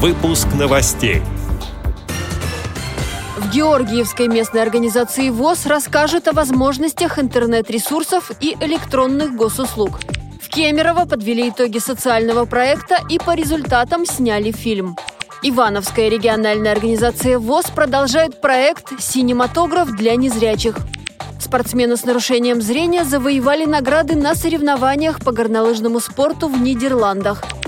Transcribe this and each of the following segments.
Выпуск новостей. В Георгиевской местной организации ВОЗ расскажет о возможностях интернет-ресурсов и электронных госуслуг. В Кемерово подвели итоги социального проекта и по результатам сняли фильм. Ивановская региональная организация ВОЗ продолжает проект «Синематограф для незрячих». Спортсмены с нарушением зрения завоевали награды на соревнованиях по горнолыжному спорту в Нидерландах.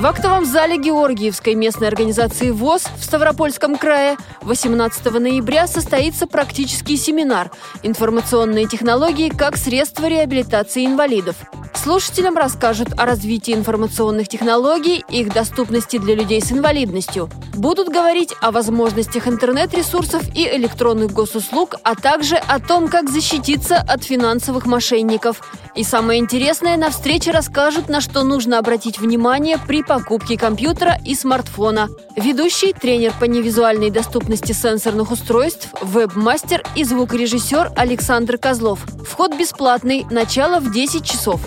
В актовом зале Георгиевской местной организации ВОЗ в Ставропольском крае 18 ноября состоится практический семинар «Информационные технологии как средство реабилитации инвалидов». Слушателям расскажут о развитии информационных технологий, их доступности для людей с инвалидностью. Будут говорить о возможностях интернет-ресурсов и электронных госуслуг, а также о том, как защититься от финансовых мошенников. И самое интересное, на встрече расскажут, на что нужно обратить внимание при покупке компьютера и смартфона. Ведущий, тренер по невизуальной доступности сенсорных устройств, веб-мастер и звукорежиссер Александр Козлов. Вход бесплатный, начало в 10 часов.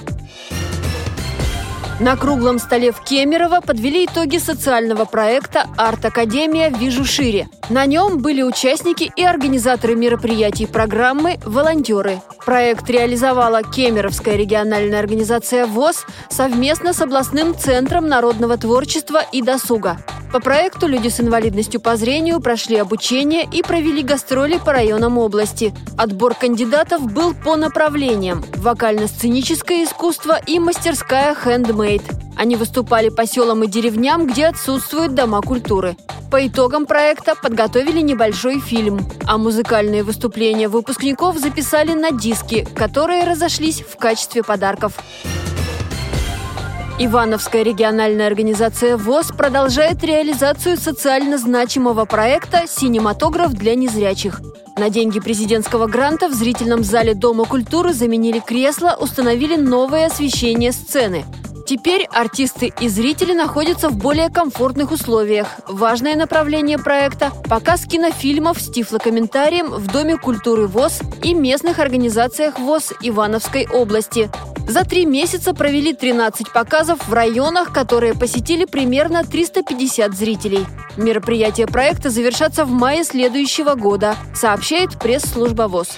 На круглом столе в Кемерово подвели итоги социального проекта «Арт-академия. Вижу шире». На нем были участники и организаторы мероприятий программы «Волонтеры». Проект реализовала Кемеровская региональная организация ВОЗ совместно с областным центром народного творчества и досуга. По проекту люди с инвалидностью по зрению прошли обучение и провели гастроли по районам области. Отбор кандидатов был по направлениям – вокально-сценическое искусство и мастерская «Хэндмейд». Они выступали по селам и деревням, где отсутствуют дома культуры. По итогам проекта подготовили небольшой фильм, а музыкальные выступления выпускников записали на диски, которые разошлись в качестве подарков. Ивановская региональная организация ВОЗ продолжает реализацию социально значимого проекта «Синематограф для незрячих». На деньги президентского гранта в зрительном зале Дома культуры заменили кресла, установили новое освещение сцены. Теперь артисты и зрители находятся в более комфортных условиях. Важное направление проекта – показ кинофильмов с тифлокомментарием в Доме культуры ВОЗ и местных организациях ВОЗ Ивановской области. За три месяца провели 13 показов в районах, которые посетили примерно 350 зрителей. Мероприятия проекта завершатся в мае следующего года, сообщает пресс-служба ВОЗ.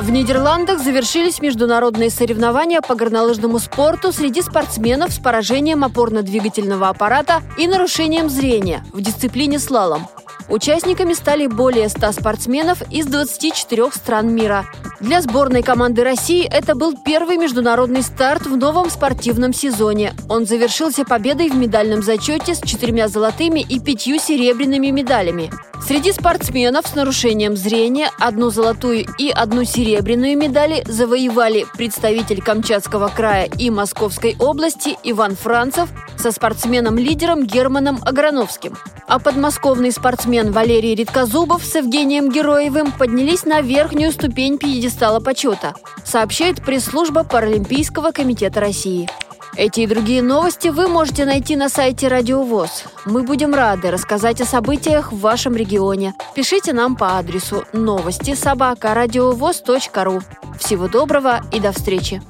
В Нидерландах завершились международные соревнования по горнолыжному спорту среди спортсменов с поражением опорно-двигательного аппарата и нарушением зрения в дисциплине слалом. Участниками стали более 100 спортсменов из 24 стран мира. Для сборной команды России это был первый международный старт в новом спортивном сезоне. Он завершился победой в медальном зачете с четырьмя золотыми и пятью серебряными медалями. Среди спортсменов с нарушением зрения одну золотую и одну серебряную медали завоевали представитель Камчатского края и Московской области Иван Францев со спортсменом-лидером Германом Аграновским. А подмосковный спортсмен Валерий Редкозубов с Евгением Героевым поднялись на верхнюю ступень пьедестала почета, сообщает пресс-служба Паралимпийского комитета России. Эти и другие новости вы можете найти на сайте Радио ВОЗ. Мы будем рады рассказать о событиях в вашем регионе. Пишите нам по адресу новости собака ру. Всего доброго и до встречи!